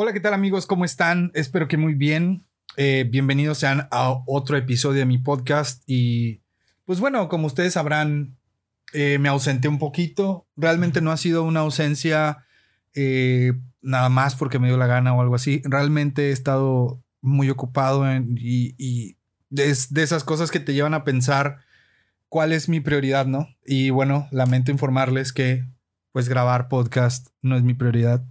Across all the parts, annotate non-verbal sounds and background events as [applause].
Hola, ¿qué tal amigos? ¿Cómo están? Espero que muy bien. Eh, bienvenidos sean a otro episodio de mi podcast y pues bueno, como ustedes sabrán, eh, me ausenté un poquito. Realmente no ha sido una ausencia eh, nada más porque me dio la gana o algo así. Realmente he estado muy ocupado y, y es de esas cosas que te llevan a pensar cuál es mi prioridad, ¿no? Y bueno, lamento informarles que pues grabar podcast no es mi prioridad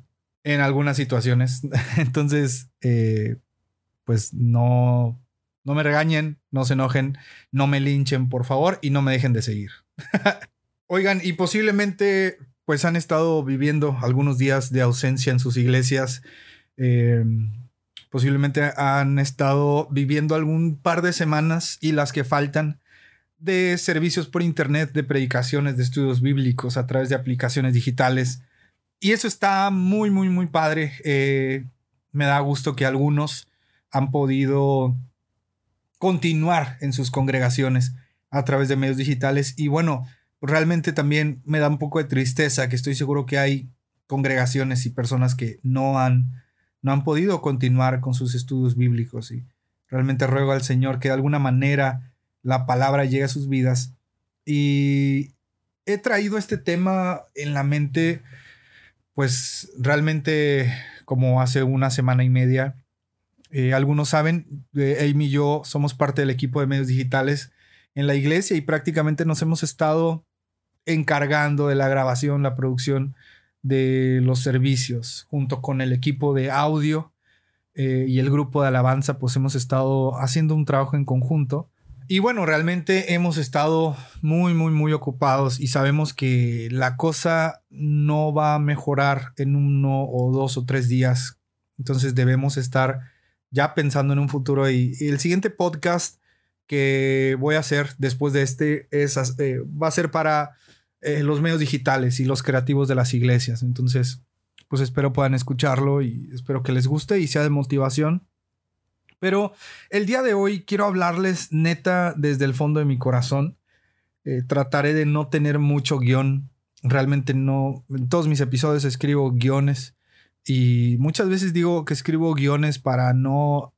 en algunas situaciones. [laughs] Entonces, eh, pues no, no me regañen, no se enojen, no me linchen, por favor, y no me dejen de seguir. [laughs] Oigan, y posiblemente pues han estado viviendo algunos días de ausencia en sus iglesias. Eh, posiblemente han estado viviendo algún par de semanas y las que faltan de servicios por internet, de predicaciones, de estudios bíblicos a través de aplicaciones digitales. Y eso está muy, muy, muy padre. Eh, me da gusto que algunos han podido continuar en sus congregaciones a través de medios digitales. Y bueno, realmente también me da un poco de tristeza que estoy seguro que hay congregaciones y personas que no han, no han podido continuar con sus estudios bíblicos. Y realmente ruego al Señor que de alguna manera la palabra llegue a sus vidas. Y he traído este tema en la mente, pues realmente como hace una semana y media. Eh, algunos saben, eh, Amy y yo somos parte del equipo de medios digitales en la iglesia y prácticamente nos hemos estado encargando de la grabación, la producción de los servicios, junto con el equipo de audio eh, y el grupo de alabanza, pues hemos estado haciendo un trabajo en conjunto y bueno, realmente hemos estado muy, muy, muy ocupados y sabemos que la cosa no va a mejorar en uno o dos o tres días. Entonces debemos estar ya pensando en un futuro y, el siguiente podcast que voy a hacer después de este es, eh, va a ser para eh, los medios digitales y los creativos de las iglesias. Entonces, pues espero puedan escucharlo y espero que les guste y sea de motivación. Pero el día de hoy quiero hablarles neta desde el fondo de mi corazón. Eh, trataré de no tener mucho guion. Realmente no. En todos mis episodios escribo guiones. Y muchas veces digo que escribo guiones para no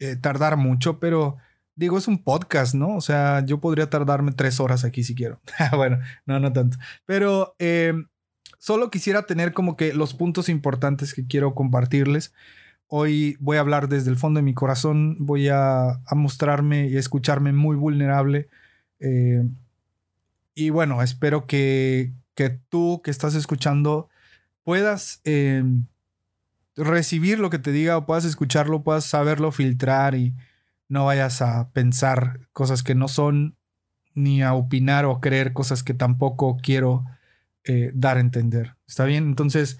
eh, tardar mucho, pero digo, es un podcast, ¿no? O sea, yo podría tardarme tres horas aquí si quiero. [laughs] bueno, no, no tanto. Pero eh, solo quisiera tener como que los puntos importantes que quiero compartirles. Hoy voy a hablar desde el fondo de mi corazón, voy a, mostrarme y escucharme muy vulnerable. Eh, y bueno, espero que, tú que estás escuchando puedas eh, recibir lo que te diga o puedas escucharlo, puedas saberlo filtrar y no vayas a pensar cosas que no son, ni a opinar o creer cosas que tampoco quiero eh, dar a entender. ¿Está bien? Entonces,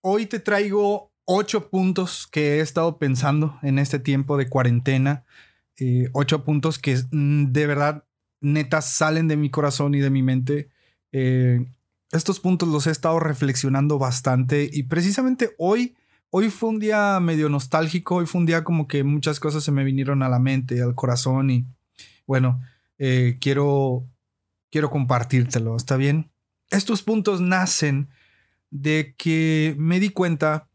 hoy te traigo ocho puntos que he estado pensando en este tiempo de cuarentena. Eh, ocho puntos que mm, de verdad, neta, salen de mi corazón y de mi mente. Eh, estos puntos los he estado reflexionando bastante y precisamente hoy, hoy fue un día medio nostálgico, hoy fue un día como que muchas cosas se me vinieron a la mente, al corazón y bueno, eh, quiero, quiero compartírtelo, ¿está bien? Estos puntos nacen de que me di cuenta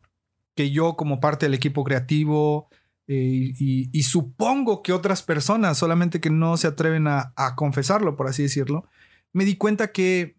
que yo como parte del equipo creativo eh, y, supongo que otras personas, solamente que no se atreven a, confesarlo, por así decirlo, me di cuenta que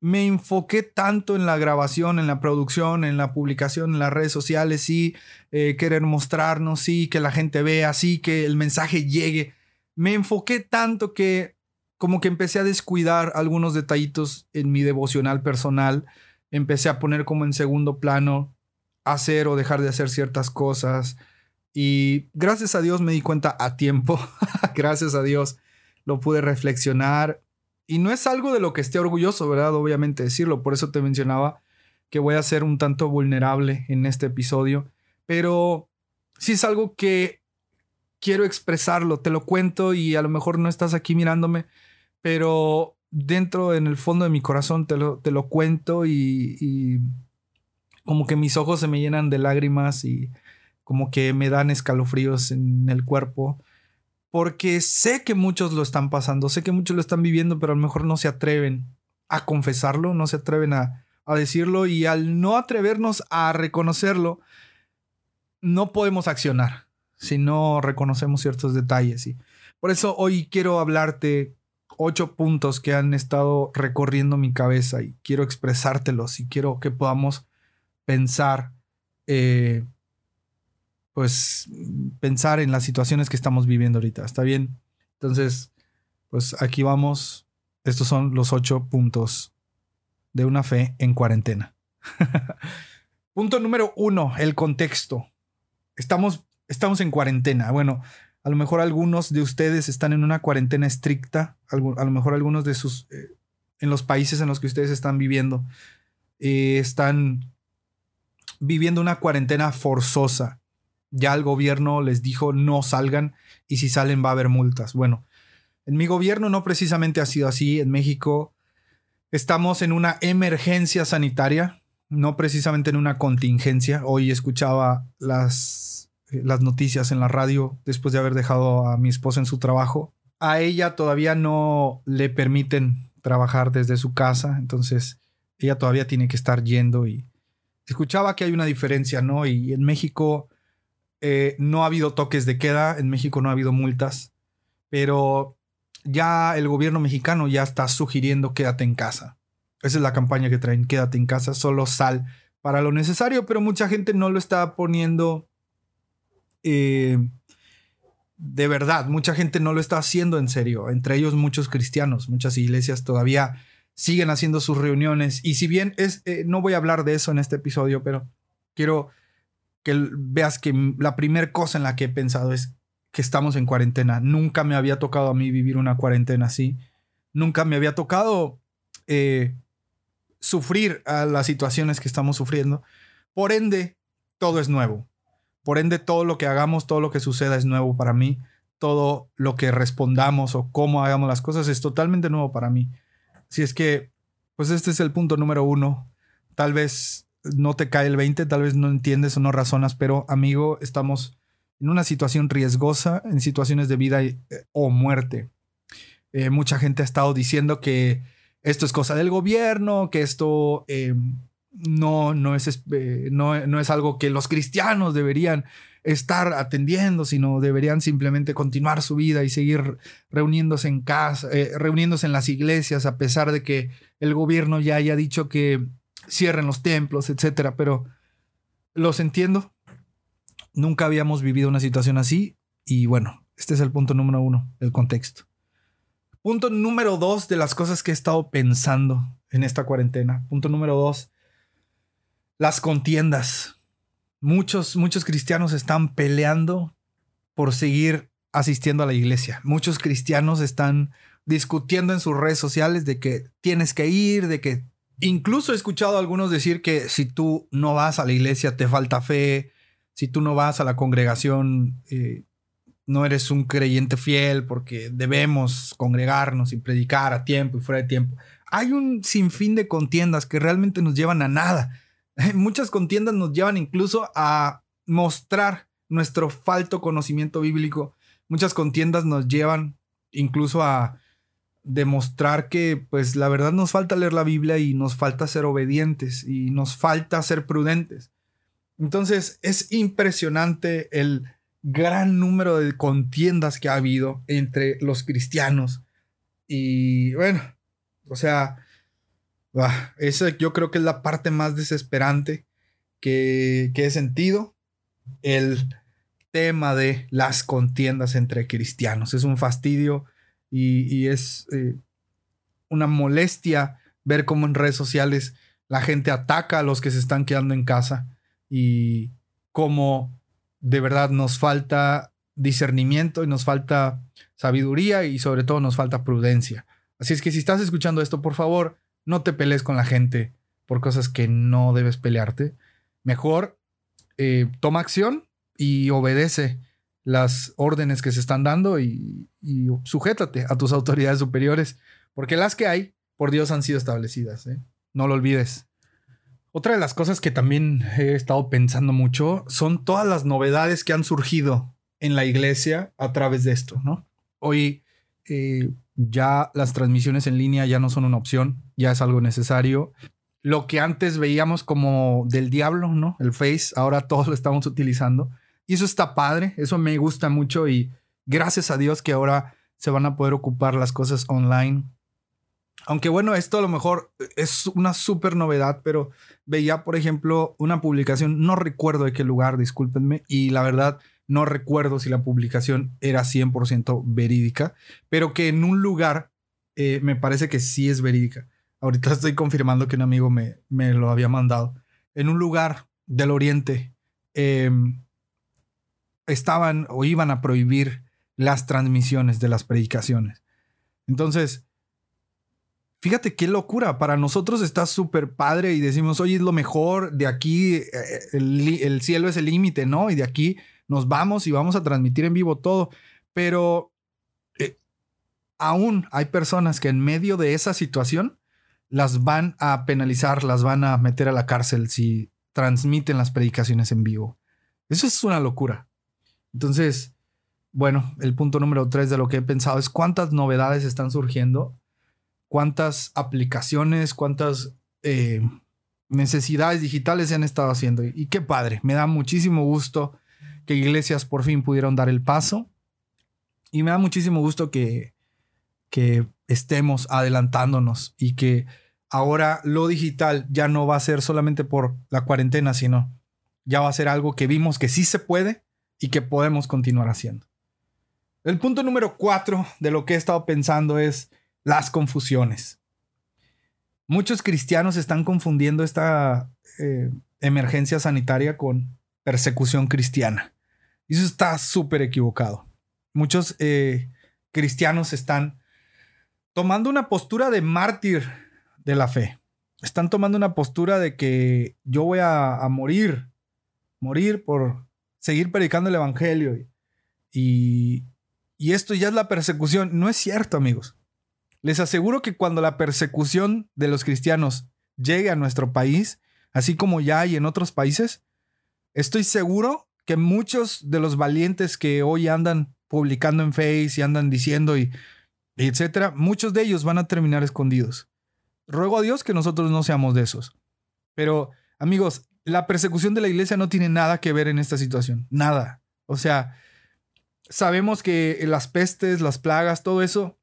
me enfoqué tanto en la grabación, en la producción, en la publicación, en las redes sociales, sí, eh, querer mostrarnos, sí, que la gente vea, sí, que el mensaje llegue. Me enfoqué tanto que como que empecé a descuidar algunos detallitos en mi devocional personal, empecé a poner como en segundo plano hacer o dejar de hacer ciertas cosas. Y gracias a Dios me di cuenta a tiempo. [laughs] gracias a Dios lo pude reflexionar. Y no es algo de lo que esté orgulloso, ¿verdad? Obviamente decirlo. Por eso te mencionaba que voy a ser un tanto vulnerable en este episodio, pero sí es algo que quiero expresarlo, te lo cuento y a lo mejor no estás aquí mirándome, pero dentro en el fondo de mi corazón te lo, te lo cuento y, y como que mis ojos se me llenan de lágrimas y como que me dan escalofríos en el cuerpo porque sé que muchos lo están pasando, sé que muchos lo están viviendo, pero a lo mejor no se atreven a confesarlo, no se atreven a, decirlo y al no atrevernos a reconocerlo, no podemos accionar si no reconocemos ciertos detalles. Y por eso hoy quiero hablarte ocho puntos que han estado recorriendo mi cabeza y quiero expresártelos y quiero que podamos pensar eh, pues pensar en las situaciones que estamos viviendo ahorita. ¿Está bien? Entonces, pues aquí vamos. Estos son los ocho puntos de una fe en cuarentena. [laughs] Punto número uno, el contexto. Estamos, estamos en cuarentena. Bueno, a lo mejor algunos de ustedes están en una cuarentena estricta. A lo mejor algunos de sus... Eh, en los países en los que ustedes están viviendo, eh, están viviendo una cuarentena forzosa ya el gobierno les dijo no salgan y si salen va a haber multas. Bueno, en mi gobierno no precisamente ha sido así. En México estamos en una emergencia sanitaria, no precisamente en una contingencia. Hoy escuchaba las, las noticias en la radio después de haber dejado a mi esposa en su trabajo. A ella todavía no le permiten trabajar desde su casa, entonces ella todavía tiene que estar yendo y escuchaba que hay una diferencia, ¿no? Y en México eh, no ha habido toques de queda, en México no ha habido multas, pero ya el gobierno mexicano ya está sugiriendo quédate en casa. Esa es la campaña que traen, quédate en casa, solo sal para lo necesario, pero mucha gente no lo está poniendo eh, de verdad, mucha gente no lo está haciendo en serio, entre ellos muchos cristianos, muchas iglesias todavía siguen haciendo sus reuniones y si bien es, eh, no voy a hablar de eso en este episodio, pero quiero que veas que la primera cosa en la que he pensado es que estamos en cuarentena. Nunca me había tocado a mí vivir una cuarentena así. Nunca me había tocado eh, sufrir a las situaciones que estamos sufriendo. Por ende, todo es nuevo. Por ende, todo lo que hagamos, todo lo que suceda es nuevo para mí. Todo lo que respondamos o cómo hagamos las cosas es totalmente nuevo para mí. Si es que, pues este es el punto número uno. Tal vez no te cae el 20, tal vez no entiendes o no razonas, pero amigo, estamos en una situación riesgosa, en situaciones de vida eh, o muerte. Eh, mucha gente ha estado diciendo que esto es cosa del gobierno, que esto em, no, no, es, eh, no, no es algo que los cristianos deberían estar atendiendo, sino deberían simplemente continuar su vida y seguir reuniéndose en casa, reuniéndose en las iglesias, a pesar de que el gobierno ya haya dicho que cierren los templos, etcétera, pero los entiendo. Nunca habíamos vivido una situación así y bueno, este es el punto número uno, el contexto. Punto número dos de las cosas que he estado pensando en esta cuarentena. Punto número dos, las contiendas. Muchos, muchos cristianos están peleando por seguir asistiendo a la iglesia. Muchos cristianos están discutiendo en sus redes sociales de que tienes que ir, de que Incluso he escuchado a algunos decir que si tú no vas a la iglesia te falta fe, si tú no vas a la congregación eh, no eres un creyente fiel porque debemos congregarnos y predicar a tiempo y fuera de tiempo. Hay un sinfín de contiendas que realmente nos llevan a nada. [laughs] Muchas contiendas nos llevan incluso a mostrar nuestro falto conocimiento bíblico. Muchas contiendas nos llevan incluso a demostrar que pues la verdad nos falta leer la Biblia y nos falta ser obedientes y nos falta ser prudentes. Entonces es impresionante el gran número de contiendas que ha habido entre los cristianos. Y bueno, o sea, esa yo creo que es la parte más desesperante que, que he sentido. El tema de las contiendas entre cristianos. Es un fastidio y, es eh, una molestia ver cómo en redes sociales la gente ataca a los que se están quedando en casa y cómo de verdad nos falta discernimiento y nos falta sabiduría y sobre todo nos falta prudencia. Así es que si estás escuchando esto, por favor, no te pelees con la gente por cosas que no debes pelearte. Mejor eh, toma acción y obedece las órdenes que se están dando y, sujétate a tus autoridades superiores, porque las que hay, por Dios, han sido establecidas. ¿eh? No lo olvides. Otra de las cosas que también he estado pensando mucho son todas las novedades que han surgido en la iglesia a través de esto, ¿no? Hoy eh, ya las transmisiones en línea ya no son una opción, ya es algo necesario. Lo que antes veíamos como del diablo, ¿no? El Face, ahora [laughs] todos lo estamos utilizando. Y eso está padre, eso me gusta mucho y gracias a Dios que ahora se van a poder ocupar las cosas online. Aunque bueno, esto a lo mejor es una súper novedad, pero veía, por ejemplo, una publicación, no recuerdo de qué lugar, discúlpenme, y la verdad no recuerdo si la publicación era 100% verídica, pero que en un lugar eh, me parece que sí es verídica. Ahorita [laughs] estoy confirmando que un amigo me, me lo había mandado. En un lugar del oriente em, estaban o iban a prohibir las transmisiones de las predicaciones. Entonces, fíjate qué locura. Para nosotros está súper padre y decimos, oye, es lo mejor, de aquí eh, el, el cielo es el límite, ¿no? Y de aquí nos vamos y vamos a transmitir en vivo todo. Pero eh, aún hay personas que en medio de esa situación las van a penalizar, las van a meter a la cárcel si transmiten las predicaciones en vivo. Eso es una locura. Entonces, bueno, el punto número tres de lo que he pensado es cuántas novedades están surgiendo, cuántas aplicaciones, cuántas eh, necesidades digitales se han estado haciendo. Y qué padre, me da muchísimo gusto que iglesias por fin pudieron dar el paso. Y me da muchísimo gusto que, que estemos adelantándonos y que ahora lo digital ya no va a ser solamente por la cuarentena, sino ya va a ser algo que vimos que sí se puede y que podemos continuar haciendo. El punto número cuatro de lo que he estado pensando es las confusiones. Muchos cristianos están confundiendo esta eh, emergencia sanitaria con persecución cristiana. Y eso está súper equivocado. Muchos eh, cristianos están tomando una postura de mártir de la fe. Están tomando una postura de que yo voy a, morir, morir por seguir predicando el Evangelio. Y, y esto ya es la persecución. No es cierto, amigos. Les aseguro que cuando la persecución de los cristianos llegue a nuestro país, así como ya hay en otros países, estoy seguro que muchos de los valientes que hoy andan publicando en Face y andan diciendo y, etcétera, muchos de ellos van a terminar escondidos. Ruego a Dios que nosotros no seamos de esos. Pero, amigos, la persecución de la iglesia no tiene nada que ver en esta situación. Nada. O sea, sabemos que las pestes, las plagas, todo eso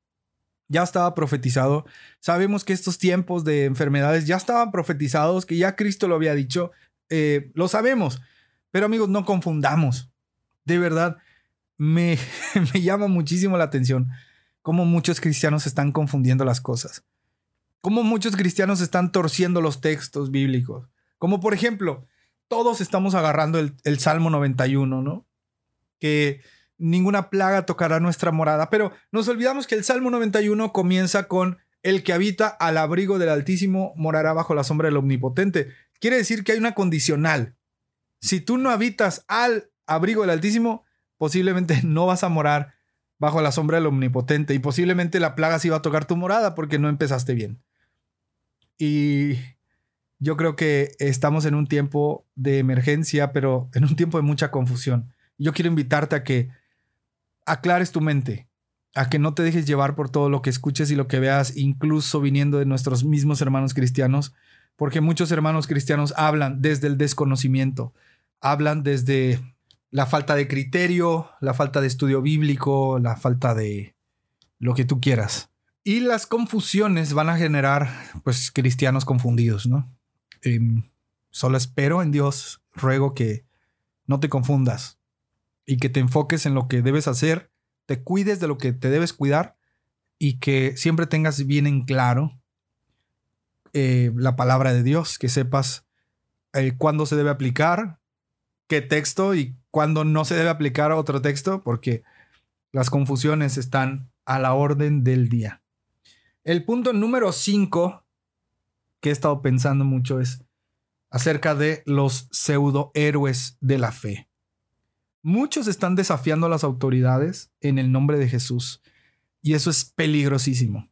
ya estaba profetizado. Sabemos que estos tiempos de enfermedades ya estaban profetizados, que ya Cristo lo había dicho. Eh, lo sabemos. Pero amigos, no confundamos. De verdad, me, [laughs] me llama muchísimo la atención cómo muchos cristianos están confundiendo las cosas. Cómo muchos cristianos están torciendo los textos bíblicos. Como por ejemplo, todos estamos agarrando el, el Salmo 91, ¿no? Que ninguna plaga tocará nuestra morada. Pero nos olvidamos que el Salmo 91 comienza con el que habita al abrigo del Altísimo morará bajo la sombra del Omnipotente. Quiere decir que hay una condicional. Si tú no habitas al abrigo del Altísimo, posiblemente [laughs] no vas a morar bajo la sombra del Omnipotente y posiblemente la plaga sí va a tocar tu morada porque no empezaste bien. Y yo creo que estamos en un tiempo de emergencia, pero en un tiempo de mucha confusión. Yo quiero invitarte a que aclares tu mente, a que no te dejes llevar por todo lo que escuches y lo que veas, incluso viniendo de nuestros mismos hermanos cristianos, porque muchos hermanos cristianos hablan desde el desconocimiento, hablan desde la falta de criterio, la falta de estudio bíblico, la falta de lo que tú quieras. Y las confusiones van a generar, pues, cristianos confundidos, ¿no? Em, solo espero en Dios, ruego que no te confundas y que te enfoques en lo que debes hacer, te cuides de lo que te debes cuidar y que siempre tengas bien en claro eh, la palabra de Dios, que sepas eh, cuándo se debe aplicar, qué texto y cuándo no se debe aplicar a otro texto, porque las confusiones están a la orden del día. El punto número 5 que he estado pensando mucho es acerca de los pseudohéroes de la fe. Muchos están desafiando a las autoridades en el nombre de Jesús y eso es peligrosísimo.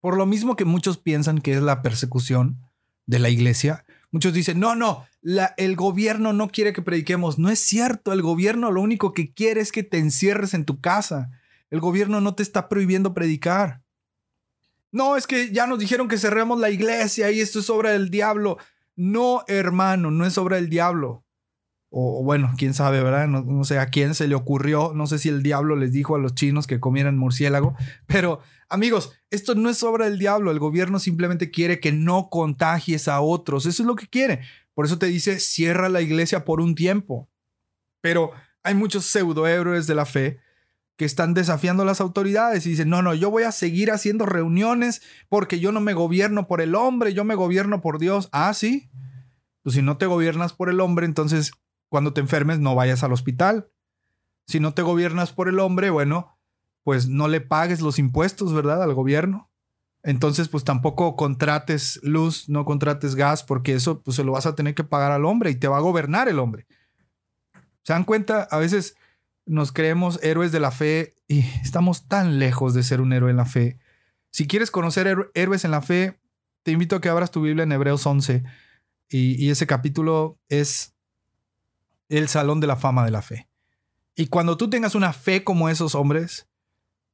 Por lo mismo que muchos piensan que es la persecución de la iglesia, muchos dicen, no, no, el gobierno no quiere que prediquemos. No es cierto, el gobierno lo único que quiere es que te encierres en tu casa. El gobierno no te está prohibiendo predicar. No, es que ya nos dijeron que cerremos la iglesia y esto es obra del diablo. No, hermano, no es obra del diablo. O, bueno, quién sabe, ¿verdad? No, sé a quién se le ocurrió. No sé si el diablo les dijo a los chinos que comieran murciélago. Pero, amigos, esto no es obra del diablo. El gobierno simplemente quiere que no contagies a otros. Eso es lo que quiere. Por eso te dice, cierra la iglesia por un tiempo. Pero hay muchos pseudohéroes de la fe que están desafiando a las autoridades y dicen, no, no, yo voy a seguir haciendo reuniones porque yo no me gobierno por el hombre, yo me gobierno por Dios. Ah, sí. Pues si no te gobiernas por el hombre, entonces cuando te enfermes no vayas al hospital. Si no te gobiernas por el hombre, bueno, pues no le pagues los impuestos, ¿verdad? Al gobierno. Entonces, pues tampoco contrates luz, no contrates gas, porque eso pues se lo vas a tener que pagar al hombre y te va a gobernar el hombre. ¿Se dan cuenta? A veces nos creemos héroes de la fe y estamos tan lejos de ser un héroe en la fe. Si quieres conocer héroes en la fe, te invito a que abras tu Biblia en Hebreos 11 y, y ese capítulo es el salón de la fama de la fe. Y cuando tú tengas una fe como esos hombres,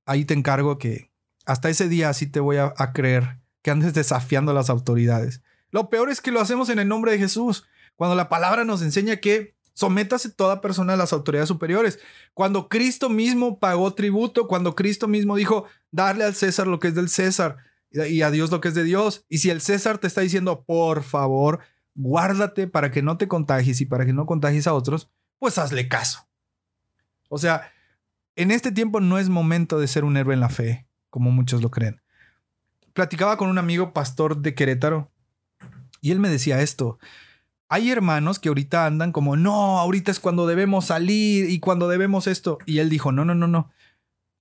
ahí te encargo que hasta ese día sí te voy a, creer que andes desafiando a las autoridades. Lo peor es que lo hacemos en el nombre de Jesús, cuando la palabra nos enseña que Sométase toda persona a las autoridades superiores. Cuando Cristo mismo pagó tributo, cuando Cristo mismo dijo, darle al César lo que es del César y a Dios lo que es de Dios. Y si el César te está diciendo, por favor, guárdate para que no te contagies y para que no contagies a otros, pues hazle caso. O sea, en este tiempo no es momento de ser un héroe en la fe, como muchos lo creen. Platicaba con un amigo pastor de Querétaro y él me decía esto. Hay hermanos que ahorita andan como, no, ahorita es cuando debemos salir y cuando debemos esto. Y él dijo, no, no, no, no.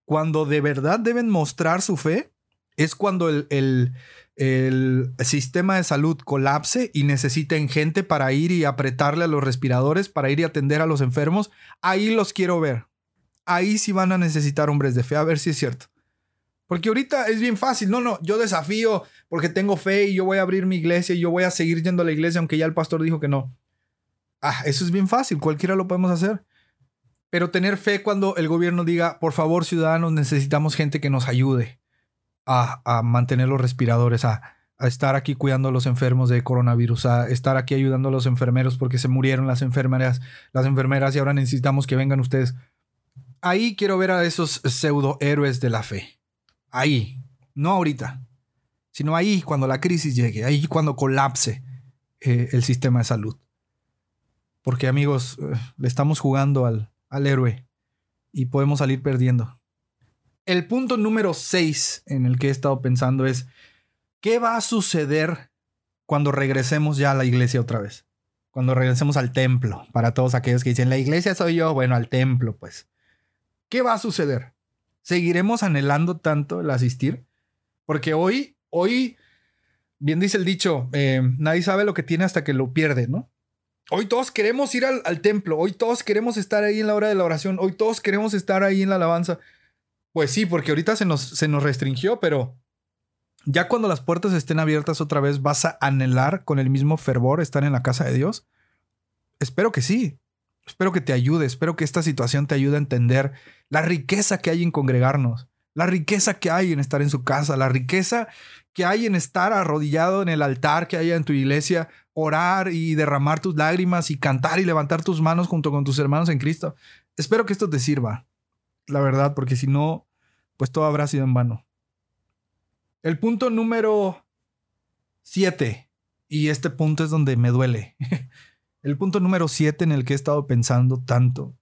Cuando de verdad deben mostrar su fe es cuando el, el, el sistema de salud colapse y necesiten gente para ir y apretarle a los respiradores, para ir y atender a los enfermos. Ahí los quiero ver. Ahí sí van a necesitar hombres de fe, a ver si es cierto. Porque ahorita es bien fácil. No, no, yo desafío porque tengo fe y yo voy a abrir mi iglesia y yo voy a seguir yendo a la iglesia aunque ya el pastor dijo que no. Ah, eso es bien fácil, cualquiera lo podemos hacer. Pero tener fe cuando el gobierno diga, por favor, ciudadanos, necesitamos gente que nos ayude a, a mantener los respiradores, a, a estar aquí cuidando a los enfermos de coronavirus, a estar aquí ayudando a los enfermeros porque se murieron las enfermeras, las enfermeras y ahora necesitamos que vengan ustedes. Ahí quiero ver a esos pseudo héroes de la fe. Ahí, no ahorita, sino ahí cuando la crisis llegue, ahí cuando colapse eh, el sistema de salud. Porque amigos, eh, le estamos jugando al, al héroe y podemos salir perdiendo. El punto número 6 en el que he estado pensando es, ¿qué va a suceder cuando regresemos ya a la iglesia otra vez? Cuando regresemos al templo, para todos aquellos que dicen, la iglesia soy yo, bueno, al templo, pues. ¿Qué va a suceder? ¿Seguiremos anhelando tanto el asistir? Porque hoy, hoy, bien dice el dicho, eh, nadie sabe lo que tiene hasta que lo pierde, ¿no? Hoy todos queremos ir al, templo, hoy todos queremos estar ahí en la hora de la oración, hoy todos queremos estar ahí en la alabanza. Pues sí, porque ahorita se nos, se nos restringió, pero ya cuando las puertas estén abiertas otra vez, ¿vas a anhelar con el mismo fervor estar en la casa de Dios? Espero que sí. Espero que te ayude, espero que esta situación te ayude a entender la riqueza que hay en congregarnos, la riqueza que hay en estar en su casa, la riqueza que hay en estar arrodillado en el altar que haya en tu iglesia, orar y derramar tus lágrimas y cantar y levantar tus manos junto con tus hermanos en Cristo. Espero que esto te sirva, la verdad, porque si no, pues todo habrá sido en vano. El punto número siete, y este punto es donde me duele. [laughs] El punto número siete en el que he estado pensando tanto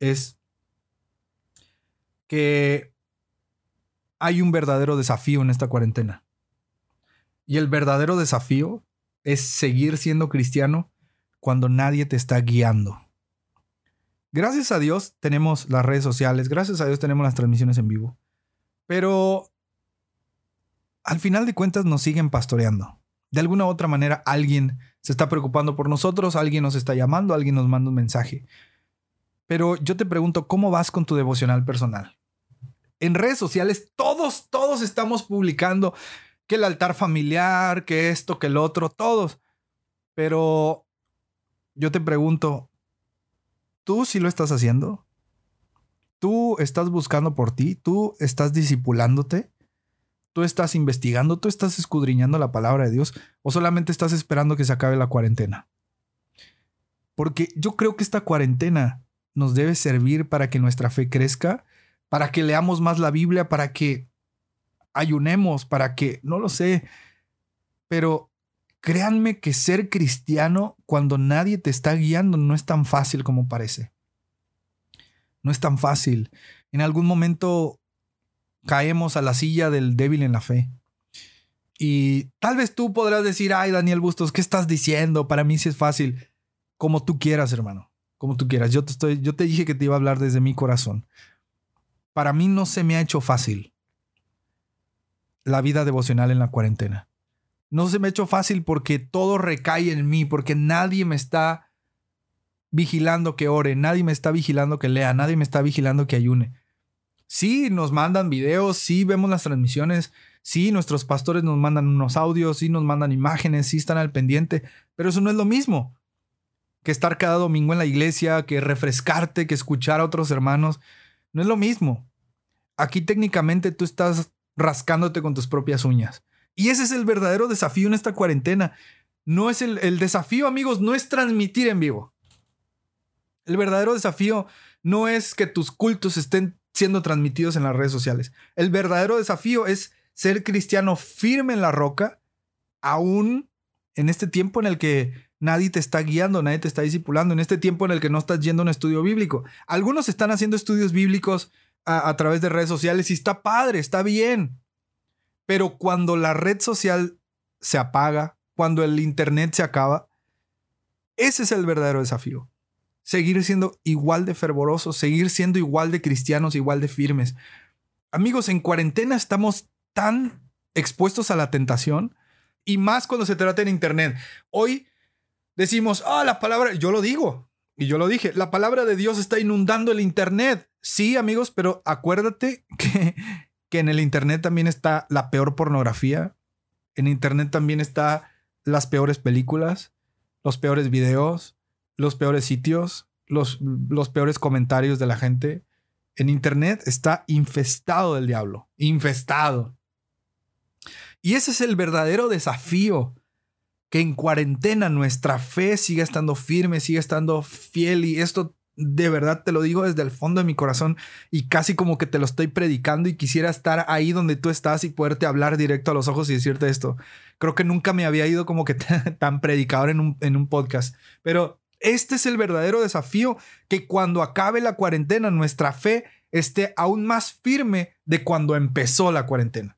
es que hay un verdadero desafío en esta cuarentena. Y el verdadero desafío es seguir siendo cristiano cuando nadie te está guiando. Gracias a Dios tenemos las redes sociales, gracias a Dios tenemos las transmisiones en vivo. Pero al final de cuentas nos siguen pastoreando. De alguna u otra manera alguien se está preocupando por nosotros, alguien nos está llamando, alguien nos manda un mensaje. Pero yo te pregunto, ¿cómo vas con tu devocional personal? En redes sociales todos, todos estamos publicando que el altar familiar, que esto, que el otro, todos. Pero yo te pregunto, ¿tú sí lo estás haciendo? ¿Tú estás buscando por ti? ¿Tú estás discipulándote? ¿Tú estás investigando? ¿Tú estás escudriñando la palabra de Dios? ¿O solamente estás esperando que se acabe la cuarentena? Porque yo creo que esta cuarentena nos debe servir para que nuestra fe crezca, para que leamos más la Biblia, para que ayunemos, para que, no lo sé, pero créanme que ser cristiano cuando nadie te está guiando no es tan fácil como parece. No es tan fácil. En algún momento caemos a la silla del débil en la fe. Y tal vez tú podrás decir, ay Daniel Bustos, ¿qué estás diciendo? Para mí sí es fácil. Como tú quieras, hermano. Como tú quieras. Yo te, estoy, yo te dije que te iba a hablar desde mi corazón. Para mí no se me ha hecho fácil la vida devocional en la cuarentena. No se me ha hecho fácil porque todo recae en mí, porque nadie me está vigilando que ore, nadie me está vigilando que lea, nadie me está vigilando que ayune. Sí, nos mandan videos, sí vemos las transmisiones, sí, nuestros pastores nos mandan unos audios, sí nos mandan imágenes, sí están al pendiente, pero eso no es lo mismo que estar cada domingo en la iglesia, que refrescarte, que escuchar a otros hermanos. No es lo mismo. Aquí técnicamente tú estás rascándote con tus propias uñas. Y ese es el verdadero desafío en esta cuarentena. No es el, el desafío, amigos, no es transmitir en vivo. El verdadero desafío no es que tus cultos estén siendo transmitidos en las redes sociales. El verdadero desafío es ser cristiano firme en la roca, aún en este tiempo en el que nadie te está guiando, nadie te está discipulando, en este tiempo en el que no estás yendo a un estudio bíblico. Algunos están haciendo estudios bíblicos a, a través de redes sociales y está padre, está bien. Pero cuando la red social se apaga, cuando el Internet se acaba, ese es el verdadero desafío seguir siendo igual de fervorosos, seguir siendo igual de cristianos, igual de firmes. Amigos, en cuarentena estamos tan expuestos a la tentación y más cuando se trata en Internet. Hoy decimos, ah, la palabra, yo lo digo, y yo lo dije, la palabra de Dios está inundando el Internet. Sí, amigos, pero acuérdate [laughs] que, que en el Internet también está la peor pornografía, en Internet también está las peores películas, los peores videos, los peores sitios, los, los peores comentarios de la gente. En Internet está infestado del diablo, infestado. Y ese es el verdadero desafío, que en cuarentena nuestra fe siga estando firme, siga estando fiel y esto de verdad te lo digo desde el fondo de mi corazón y casi como que te lo estoy predicando y quisiera estar ahí donde tú estás y poderte hablar directo a los ojos y decirte esto. Creo que nunca me había ido como que [laughs] tan predicador en un, en un podcast, pero este es el verdadero desafío, que cuando acabe la cuarentena nuestra fe esté aún más firme de cuando empezó la cuarentena.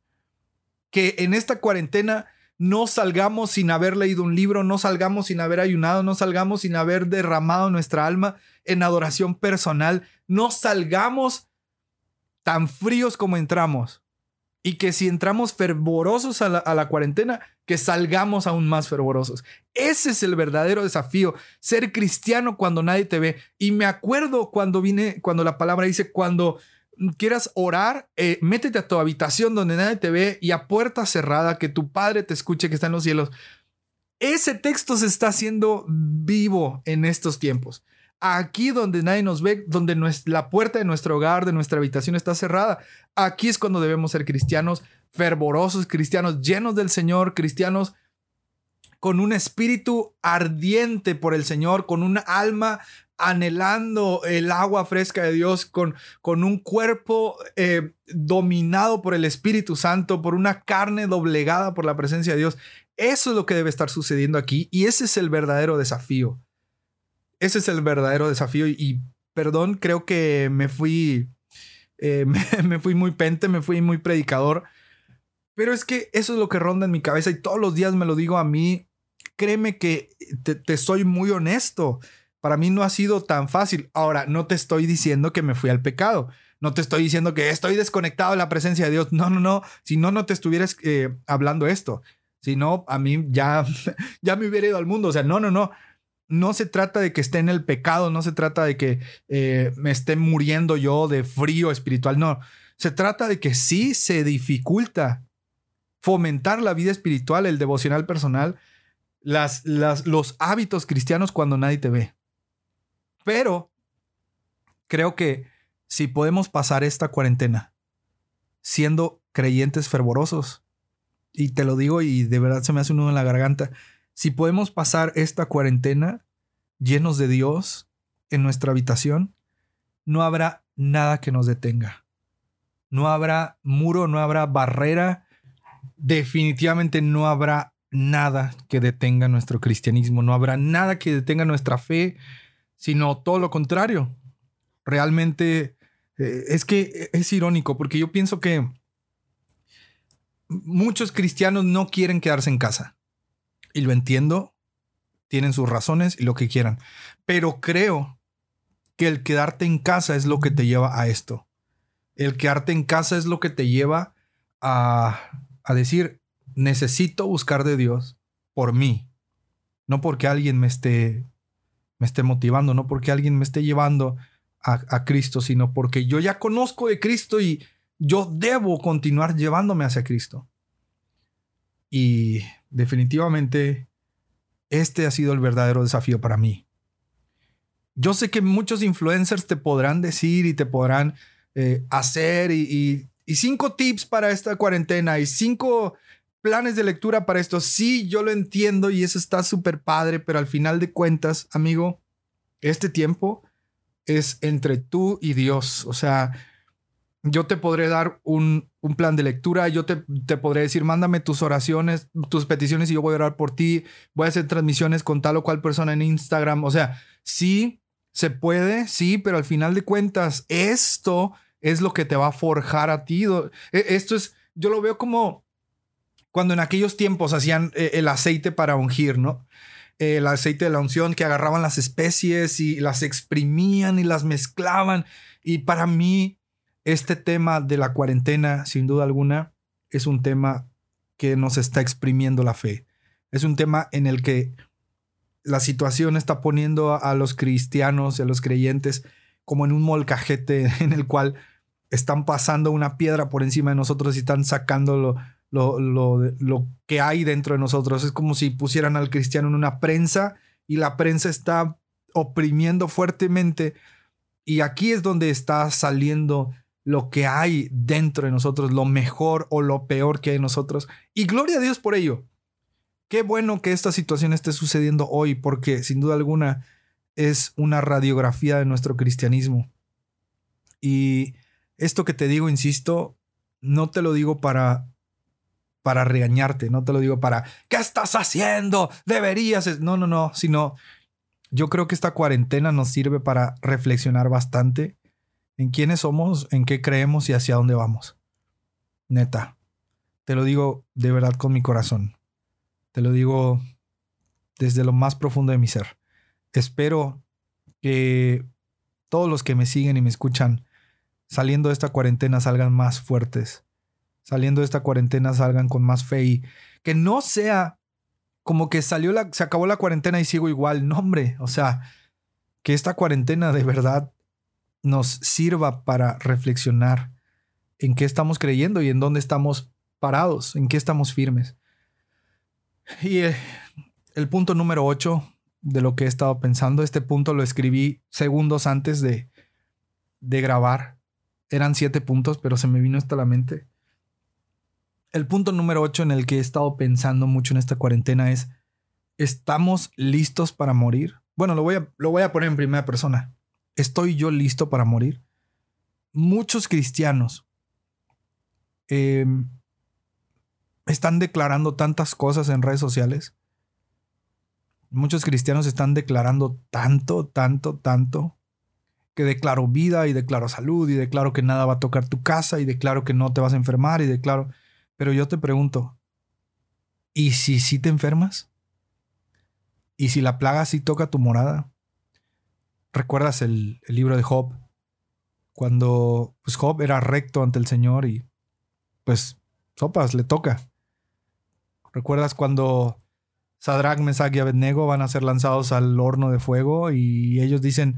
Que en esta cuarentena no salgamos sin haber leído un libro, no salgamos sin haber ayunado, no salgamos sin haber derramado nuestra alma en adoración personal, no salgamos tan fríos como entramos. Y que si entramos fervorosos a la, cuarentena, que salgamos aún más fervorosos. Ese es el verdadero desafío, ser cristiano cuando nadie te ve. Y me acuerdo cuando vine, cuando la palabra dice, cuando quieras orar, eh, métete a tu habitación donde nadie te ve y a puerta cerrada, que tu Padre te escuche que está en los cielos. Ese texto se está haciendo vivo en estos tiempos. Aquí donde nadie nos ve, donde la puerta de nuestro hogar, de nuestra habitación está cerrada, aquí es cuando debemos ser cristianos fervorosos, cristianos llenos del Señor, cristianos con un espíritu ardiente por el Señor, con un alma anhelando el agua fresca de Dios, con, con un cuerpo eh, dominado por el Espíritu Santo, por una carne doblegada por la presencia de Dios. Eso es lo que debe estar sucediendo aquí y ese es el verdadero desafío. Ese es el verdadero desafío y, perdón, creo que me fui, eh, [laughs] me fui muy pente, me fui muy predicador pero es que eso es lo que ronda en mi cabeza y todos los días me lo digo a mí. Créeme que te, soy muy honesto. Para mí no ha sido tan fácil. Ahora, no te estoy diciendo que me fui al pecado. No te estoy diciendo que estoy desconectado de la presencia de Dios. No, no, no. Si no, no te estuvieras eh, hablando esto. Si no, a mí ya, [laughs] ya me hubiera ido al mundo. O sea, no, no, no. No se trata de que esté en el pecado, no se trata de que eh, me esté muriendo yo de frío espiritual, no. Se trata de que sí se dificulta fomentar la vida espiritual, el devocional personal, las, los hábitos cristianos cuando nadie te ve. Pero creo que si podemos pasar esta cuarentena siendo creyentes fervorosos, y te lo digo y de verdad se me hace un nudo en la garganta, si podemos pasar esta cuarentena llenos de Dios en nuestra habitación, no habrá nada que nos detenga. No habrá muro, no habrá barrera, definitivamente no habrá nada que detenga nuestro cristianismo, no habrá nada que detenga nuestra fe, sino todo lo contrario. Realmente eh, es que es irónico porque yo pienso que muchos cristianos no quieren quedarse en casa. Y lo entiendo, tienen sus razones y lo que quieran. Pero creo que el quedarte en casa es lo que te lleva a esto. El quedarte en casa es lo que te lleva a, a decir, necesito buscar de Dios por mí. No porque alguien me esté, me esté motivando, no porque alguien me esté llevando a, Cristo, sino porque yo ya conozco de Cristo y yo debo continuar llevándome hacia Cristo. Y definitivamente este ha sido el verdadero desafío para mí. Yo sé que muchos influencers te podrán decir y te podrán eh, hacer y, y, cinco tips para esta cuarentena y cinco planes de lectura para esto. Sí, yo lo entiendo y eso está súper padre, pero al final de cuentas, amigo, este tiempo es entre tú y Dios. O sea, yo te podré dar un, plan de lectura, yo te, te, podré decir, mándame tus oraciones, tus peticiones y yo voy a orar por ti, voy a hacer transmisiones con tal o cual persona en Instagram. O sea, sí, se puede, sí, pero al final de cuentas, esto es lo que te va a forjar a ti. E, esto es, yo lo veo como cuando en aquellos tiempos hacían eh, el aceite para ungir, ¿no? el aceite de la unción, que agarraban las especies y las exprimían y las mezclaban. Y para mí, este tema de la cuarentena, sin duda alguna, es un tema que nos está exprimiendo la fe. Es un tema en el que la situación está poniendo a los cristianos y a los creyentes como en un molcajete [laughs] en el cual están pasando una piedra por encima de nosotros y están sacándolo lo, lo, que hay dentro de nosotros. Es como si pusieran al cristiano en una prensa y la prensa está oprimiendo fuertemente. Y aquí es donde está saliendo lo que hay dentro de nosotros, lo mejor o lo peor que hay en nosotros. Y gloria a Dios por ello. Qué bueno que esta situación esté sucediendo hoy, porque sin duda alguna es una radiografía de nuestro cristianismo. Y esto que te digo, insisto, no te lo digo para para regañarte, no te lo digo para, ¿qué estás haciendo? Deberías. No, no, no, sino yo creo que esta cuarentena nos sirve para reflexionar bastante en quiénes somos, en qué creemos y hacia dónde vamos. Neta, te lo digo de verdad con mi corazón. Te lo digo desde lo más profundo de mi ser. Espero que todos los que me siguen y me escuchan saliendo de esta cuarentena salgan más fuertes, saliendo de esta cuarentena salgan con más fe y que no sea como que salió la, se acabó la cuarentena y sigo igual. No, hombre, o sea, que esta cuarentena de verdad nos sirva para reflexionar en qué estamos creyendo y en dónde estamos parados, en qué estamos firmes. Y eh, el punto número 8 de lo que he estado pensando, este punto lo escribí segundos antes de, de grabar. Eran siete puntos, pero se me vino hasta la mente el punto número 8 en el que he estado pensando mucho en esta cuarentena es, ¿estamos listos para morir? Bueno, lo voy a, lo voy a poner en primera persona. ¿Estoy yo listo para morir? Muchos cristianos em, están declarando tantas cosas en redes sociales. Muchos cristianos están declarando tanto, tanto, tanto, que declaro vida y declaro salud y declaro que nada va a tocar tu casa y declaro que no te vas a enfermar y declaro... Pero yo te pregunto, ¿y si sí te enfermas? ¿Y si la plaga sí toca tu morada? ¿Recuerdas el, libro de Job? Cuando pues Job era recto ante el Señor y pues sopas le toca. ¿Recuerdas cuando Sadrach, Mesach y Abednego van a ser lanzados al horno de fuego y ellos dicen,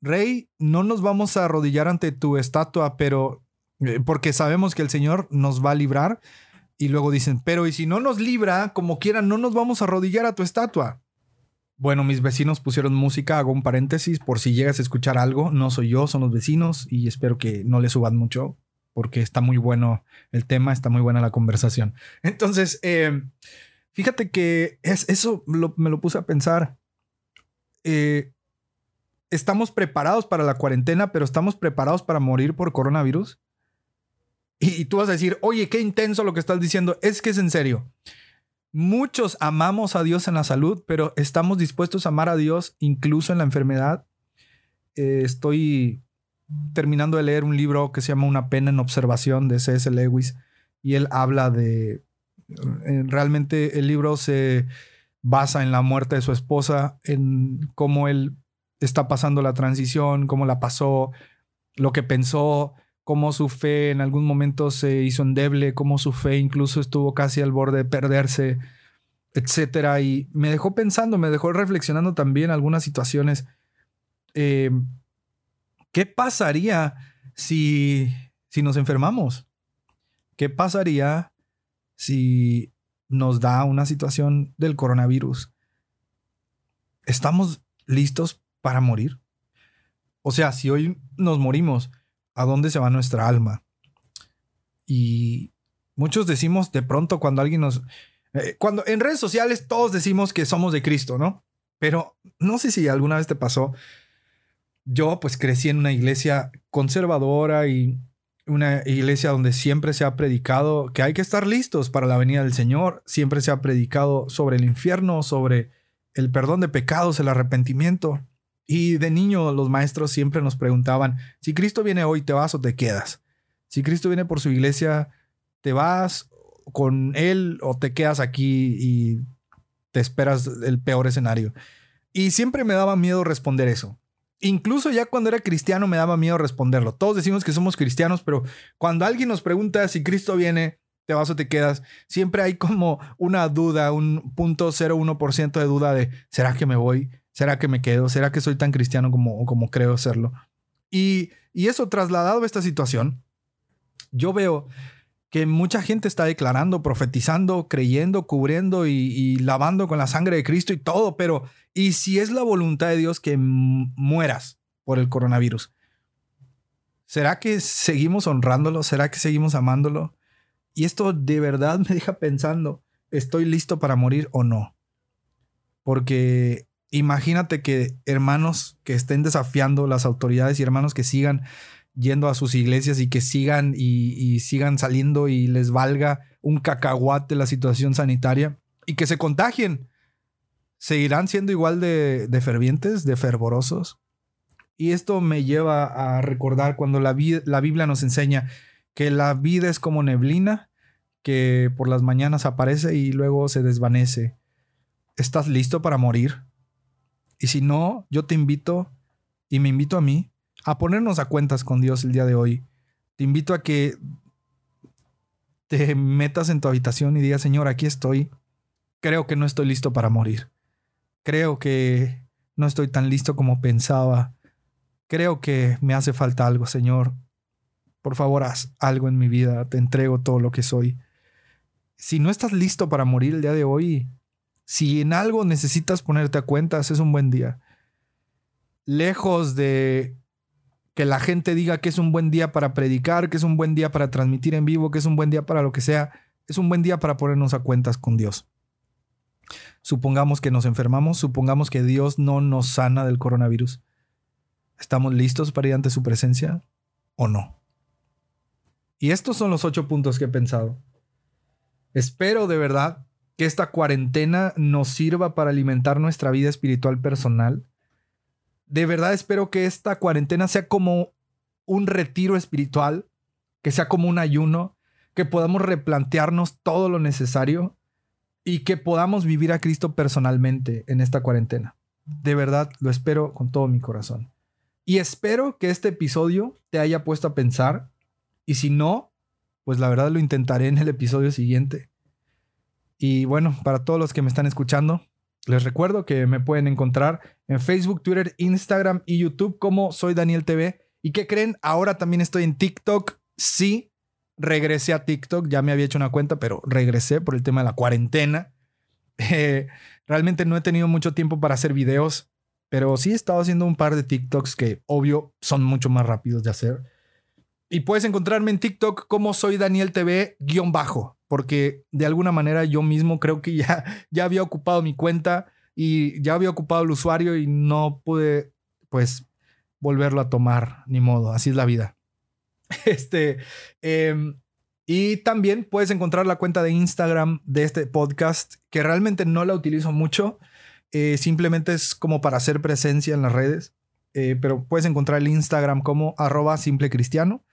Rey, no nos vamos a arrodillar ante tu estatua, pero eh, porque sabemos que el Señor nos va a librar. Y luego dicen, pero y si no nos libra, como quieran, no nos vamos a arrodillar a tu estatua. Bueno, mis vecinos pusieron música, hago un paréntesis por si llegas a escuchar algo, no soy yo, son los vecinos y espero que no le suban mucho porque está muy bueno el tema, está muy buena la conversación. [laughs] Entonces, eh, fíjate que es, eso me lo puse a pensar. Eh, estamos preparados para la cuarentena, pero estamos preparados para morir por coronavirus. Y, y tú vas a decir, oye, qué intenso lo que estás diciendo. Es que es en serio. Muchos amamos a Dios en la salud, pero estamos dispuestos a amar a Dios incluso en la enfermedad. Eh, estoy terminando de leer un libro que se llama Una pena en observación de C.S. Lewis y él habla de... Eh, realmente el libro se basa en la muerte de su esposa, en cómo él está pasando la transición, cómo la pasó, lo que pensó, cómo su fe en algún momento se hizo endeble, cómo su fe incluso estuvo casi al borde de perderse, etcétera. Y me dejó pensando, me dejó reflexionando también algunas situaciones. Eh, ¿Qué pasaría si, si nos enfermamos? ¿Qué pasaría si nos da una situación del coronavirus? ¿Estamos listos para morir? O sea, si hoy nos morimos, a dónde se va nuestra alma. Y muchos decimos de pronto cuando alguien nos... Eh, cuando en redes sociales todos decimos que somos de Cristo, ¿no? Pero no sé si alguna vez te pasó. Yo pues crecí en una iglesia conservadora y una iglesia donde siempre se ha predicado que hay que estar listos para la venida del Señor. Siempre se ha predicado sobre el infierno, sobre el perdón de pecados, el arrepentimiento. Y de niño los maestros siempre nos preguntaban, si Cristo viene hoy, ¿te vas o te quedas? Si Cristo viene por su iglesia, ¿te vas con Él o te quedas aquí y te esperas el peor escenario? Y siempre me daba miedo responder eso. Incluso ya cuando era cristiano me daba miedo responderlo. Todos decimos que somos cristianos, pero cuando alguien nos pregunta si Cristo viene, te vas o te quedas, siempre hay como una duda, un punto 0,1% de duda de, ¿será que me voy? ¿Será que me quedo? ¿Será que soy tan cristiano como, como creo serlo? Y, eso trasladado a esta situación, yo veo que mucha gente está declarando, profetizando, creyendo, cubriendo y, y, lavando con la sangre de Cristo y todo, pero ¿y si es la voluntad de Dios que mueras por el coronavirus? ¿Será que seguimos honrándolo? ¿Será que seguimos amándolo? Y esto de verdad me deja pensando, ¿estoy listo para morir o no? Porque imagínate que hermanos que estén desafiando las autoridades y hermanos que sigan yendo a sus iglesias y que sigan y, sigan saliendo y les valga un cacahuate la situación sanitaria y que se contagien. ¿Seguirán siendo igual de, fervientes, de fervorosos? Y esto me lleva a recordar cuando la, la Biblia nos enseña que la vida es como neblina que por las mañanas aparece y luego se desvanece. ¿Estás listo para morir? Y si no, yo te invito y me invito a mí a ponernos a cuentas con Dios el día de hoy. Te invito a que te metas en tu habitación y digas, Señor, aquí estoy. Creo que no estoy listo para morir. Creo que no estoy tan listo como pensaba. Creo que me hace falta algo, Señor. Por favor, haz algo en mi vida. Te entrego todo lo que soy. Si no estás listo para morir el día de hoy, si en algo necesitas ponerte a cuentas, es un buen día. Lejos de que la gente diga que es un buen día para predicar, que es un buen día para transmitir en vivo, que es un buen día para lo que sea, es un buen día para ponernos a cuentas con Dios. Supongamos que nos enfermamos, supongamos que Dios no nos sana del coronavirus. ¿Estamos listos para ir ante su presencia o no? Y estos son los ocho puntos que he pensado. Espero de verdad que esta cuarentena nos sirva para alimentar nuestra vida espiritual personal. De verdad espero que esta cuarentena sea como un retiro espiritual, que sea como un ayuno, que podamos replantearnos todo lo necesario y que podamos vivir a Cristo personalmente en esta cuarentena. De verdad lo espero con todo mi corazón. Y espero que este episodio te haya puesto a pensar y si no, pues la verdad lo intentaré en el episodio siguiente Y bueno, para todos los que me están escuchando, les recuerdo que me pueden encontrar en Facebook, Twitter, Instagram y YouTube como Soy Daniel TV. ¿Y qué creen? Ahora también estoy en TikTok. Sí, regresé a TikTok. Ya me había hecho una cuenta, pero regresé por el tema de la cuarentena. [laughs] Eh, realmente no he tenido mucho tiempo para hacer videos, pero sí he estado haciendo un par de TikToks que, obvio, son mucho más rápidos de hacer. Y puedes encontrarme en TikTok como soy Daniel TV guion bajo, porque de alguna manera yo mismo creo que ya, [laughs] ya había ocupado mi cuenta y ya había ocupado el usuario y no pude, pues, volverlo a tomar, ni modo, así es la vida. [laughs] Este, em, y también puedes encontrar la cuenta de Instagram de este podcast, que realmente no la utilizo mucho, eh, simplemente es como para hacer presencia en las redes, eh, pero puedes encontrar el Instagram como arroba simple cristiano.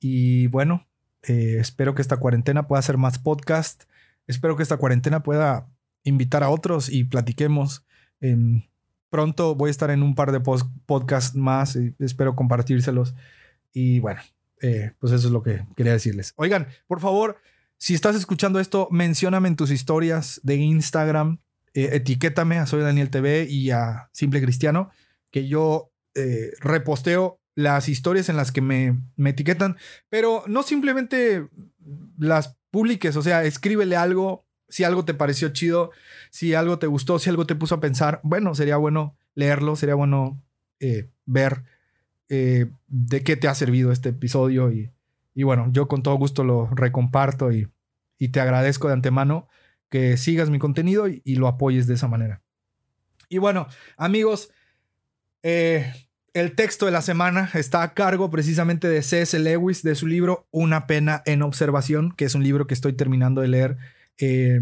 Y bueno, eh, espero que esta cuarentena pueda hacer más podcast. Espero que esta cuarentena pueda invitar a otros y platiquemos. Em, pronto voy a estar en un par de podcasts más y espero compartírselos. Y bueno, eh, pues eso es lo que quería decirles. Oigan, por favor, si estás escuchando esto, mencióname en tus historias de Instagram, eh, etiquétame a Soy Daniel TV y a Simple Cristiano, que yo reposteo las historias en las que me, me etiquetan, pero no simplemente las publiques, o sea, escríbele algo, si algo te pareció chido, si algo te gustó, si algo te puso a pensar, bueno, sería bueno leerlo, sería bueno eh, ver eh, de qué te ha servido este episodio y, y, bueno, yo con todo gusto lo recomparto y, y, te agradezco de antemano que sigas mi contenido y, y lo apoyes de esa manera. Y bueno, amigos, eh, el texto de la semana está a cargo precisamente de C.S. Lewis, de su libro Una pena en observación, que es un libro que estoy terminando de leer. Eh,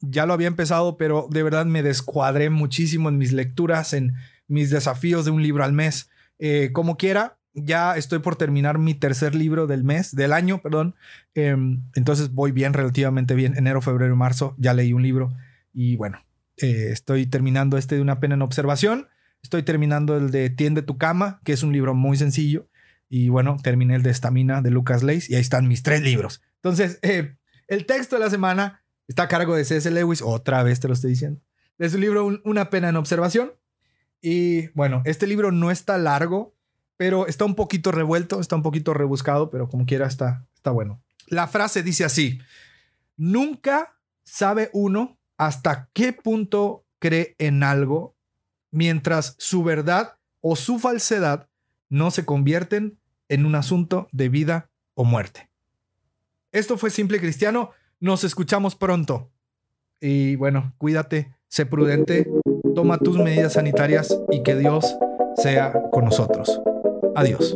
ya lo había empezado, pero de verdad me descuadré muchísimo en mis lecturas, en mis desafíos de un libro al mes. Eh, como quiera, ya estoy por terminar mi tercer libro del mes, del año, perdón. Em, entonces voy bien, relativamente bien. Enero, febrero marzo ya leí un libro y bueno, eh, estoy terminando este de una pena en observación. Estoy terminando el de Tiende tu cama, que es un libro muy sencillo. Y bueno, terminé el de Estamina de Lucas Leis y ahí están mis tres libros. Entonces, [laughs] eh, el texto de la semana está a cargo de C.S. Lewis, otra vez te lo estoy diciendo, de su libro Una pena en observación. Y bueno, este libro no está largo, pero está un poquito revuelto, está un poquito rebuscado, pero como quiera está, está bueno. La frase dice así, nunca sabe uno hasta qué punto cree en algo mientras su verdad o su falsedad no se convierten en un asunto de vida o muerte. Esto fue Simple Cristiano, nos escuchamos pronto. Y bueno, cuídate, sé prudente, toma tus medidas sanitarias y que Dios sea con nosotros. Adiós.